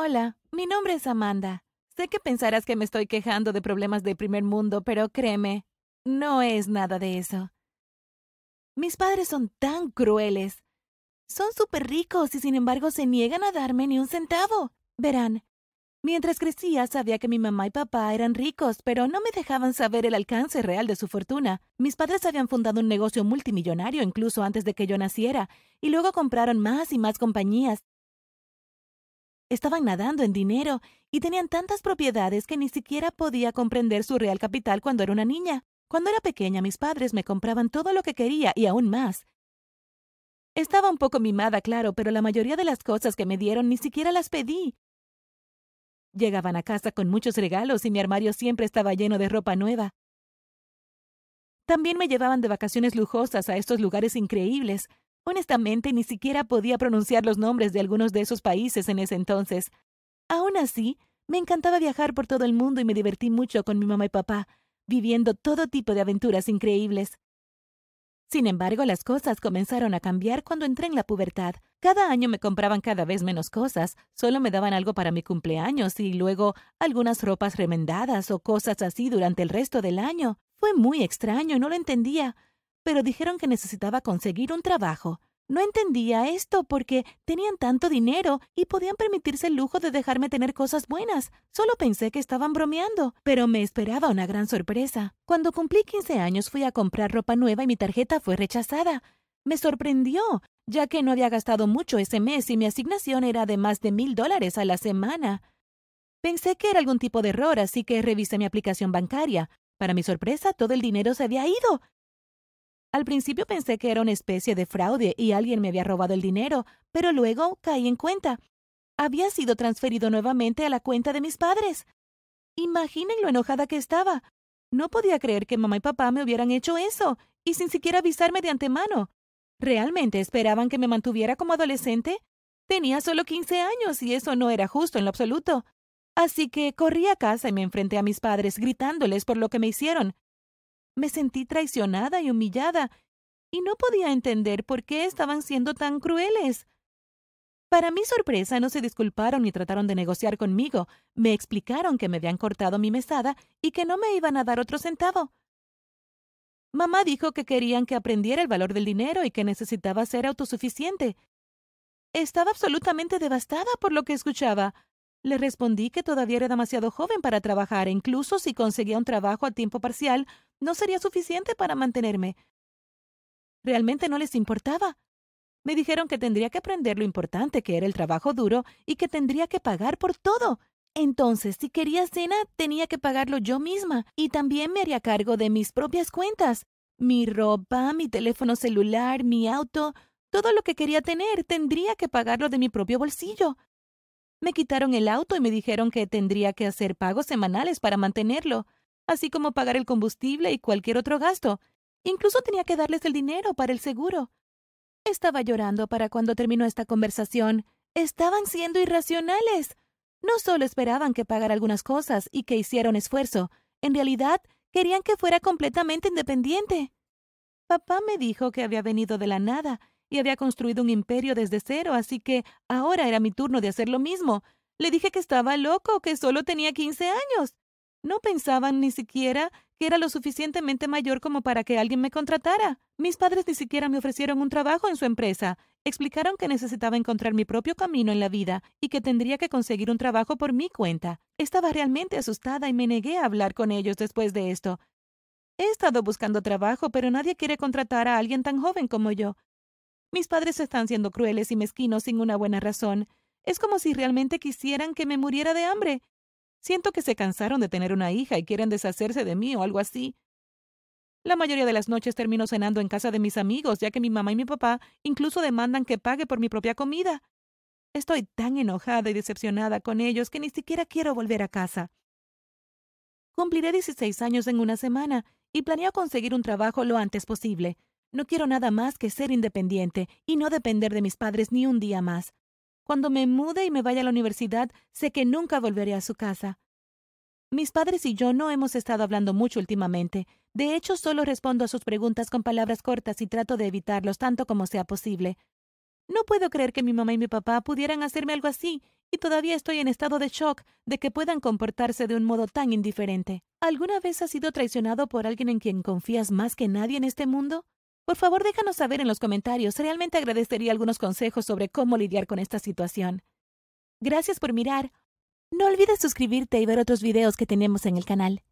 Hola, mi nombre es Amanda. Sé que pensarás que me estoy quejando de problemas de primer mundo, pero créeme, no es nada de eso. Mis padres son tan crueles. Son súper ricos y sin embargo se niegan a darme ni un centavo. Verán, mientras crecía sabía que mi mamá y papá eran ricos, pero no me dejaban saber el alcance real de su fortuna. Mis padres habían fundado un negocio multimillonario incluso antes de que yo naciera, y luego compraron más y más compañías. Estaban nadando en dinero y tenían tantas propiedades que ni siquiera podía comprender su real capital cuando era una niña. Cuando era pequeña mis padres me compraban todo lo que quería y aún más. Estaba un poco mimada, claro, pero la mayoría de las cosas que me dieron ni siquiera las pedí. Llegaban a casa con muchos regalos y mi armario siempre estaba lleno de ropa nueva. También me llevaban de vacaciones lujosas a estos lugares increíbles. Honestamente, ni siquiera podía pronunciar los nombres de algunos de esos países en ese entonces. Aún así, me encantaba viajar por todo el mundo y me divertí mucho con mi mamá y papá, viviendo todo tipo de aventuras increíbles. Sin embargo, las cosas comenzaron a cambiar cuando entré en la pubertad. Cada año me compraban cada vez menos cosas, solo me daban algo para mi cumpleaños y luego algunas ropas remendadas o cosas así durante el resto del año. Fue muy extraño, no lo entendía, pero dijeron que necesitaba conseguir un trabajo. No entendía esto porque tenían tanto dinero y podían permitirse el lujo de dejarme tener cosas buenas. Solo pensé que estaban bromeando, pero me esperaba una gran sorpresa. Cuando cumplí 15 años fui a comprar ropa nueva y mi tarjeta fue rechazada. Me sorprendió, ya que no había gastado mucho ese mes y mi asignación era de más de mil dólares a la semana. Pensé que era algún tipo de error, así que revisé mi aplicación bancaria. Para mi sorpresa, todo el dinero se había ido. Al principio pensé que era una especie de fraude y alguien me había robado el dinero, pero luego caí en cuenta. Había sido transferido nuevamente a la cuenta de mis padres. Imaginen lo enojada que estaba. No podía creer que mamá y papá me hubieran hecho eso, y sin siquiera avisarme de antemano. ¿Realmente esperaban que me mantuviera como adolescente? Tenía solo quince años y eso no era justo en lo absoluto. Así que corrí a casa y me enfrenté a mis padres gritándoles por lo que me hicieron. Me sentí traicionada y humillada, y no podía entender por qué estaban siendo tan crueles. Para mi sorpresa, no se disculparon ni trataron de negociar conmigo. Me explicaron que me habían cortado mi mesada y que no me iban a dar otro centavo. Mamá dijo que querían que aprendiera el valor del dinero y que necesitaba ser autosuficiente. Estaba absolutamente devastada por lo que escuchaba. Le respondí que todavía era demasiado joven para trabajar e incluso si conseguía un trabajo a tiempo parcial, no sería suficiente para mantenerme. Realmente no les importaba. Me dijeron que tendría que aprender lo importante que era el trabajo duro y que tendría que pagar por todo. Entonces, si quería cena, tenía que pagarlo yo misma y también me haría cargo de mis propias cuentas. Mi ropa, mi teléfono celular, mi auto, todo lo que quería tener, tendría que pagarlo de mi propio bolsillo. Me quitaron el auto y me dijeron que tendría que hacer pagos semanales para mantenerlo, así como pagar el combustible y cualquier otro gasto. Incluso tenía que darles el dinero para el seguro. Estaba llorando para cuando terminó esta conversación. Estaban siendo irracionales. No solo esperaban que pagara algunas cosas y que hiciera un esfuerzo, en realidad querían que fuera completamente independiente. Papá me dijo que había venido de la nada y había construido un imperio desde cero, así que ahora era mi turno de hacer lo mismo. Le dije que estaba loco, que solo tenía quince años. No pensaban ni siquiera que era lo suficientemente mayor como para que alguien me contratara. Mis padres ni siquiera me ofrecieron un trabajo en su empresa. Explicaron que necesitaba encontrar mi propio camino en la vida y que tendría que conseguir un trabajo por mi cuenta. Estaba realmente asustada y me negué a hablar con ellos después de esto. He estado buscando trabajo, pero nadie quiere contratar a alguien tan joven como yo. Mis padres están siendo crueles y mezquinos sin una buena razón. Es como si realmente quisieran que me muriera de hambre. Siento que se cansaron de tener una hija y quieren deshacerse de mí o algo así. La mayoría de las noches termino cenando en casa de mis amigos, ya que mi mamá y mi papá incluso demandan que pague por mi propia comida. Estoy tan enojada y decepcionada con ellos que ni siquiera quiero volver a casa. Cumpliré 16 años en una semana y planeo conseguir un trabajo lo antes posible. No quiero nada más que ser independiente y no depender de mis padres ni un día más. Cuando me mude y me vaya a la universidad, sé que nunca volveré a su casa. Mis padres y yo no hemos estado hablando mucho últimamente. De hecho, solo respondo a sus preguntas con palabras cortas y trato de evitarlos tanto como sea posible. No puedo creer que mi mamá y mi papá pudieran hacerme algo así, y todavía estoy en estado de shock de que puedan comportarse de un modo tan indiferente. ¿Alguna vez has sido traicionado por alguien en quien confías más que nadie en este mundo? Por favor, déjanos saber en los comentarios. Realmente agradecería algunos consejos sobre cómo lidiar con esta situación. Gracias por mirar. No olvides suscribirte y ver otros videos que tenemos en el canal.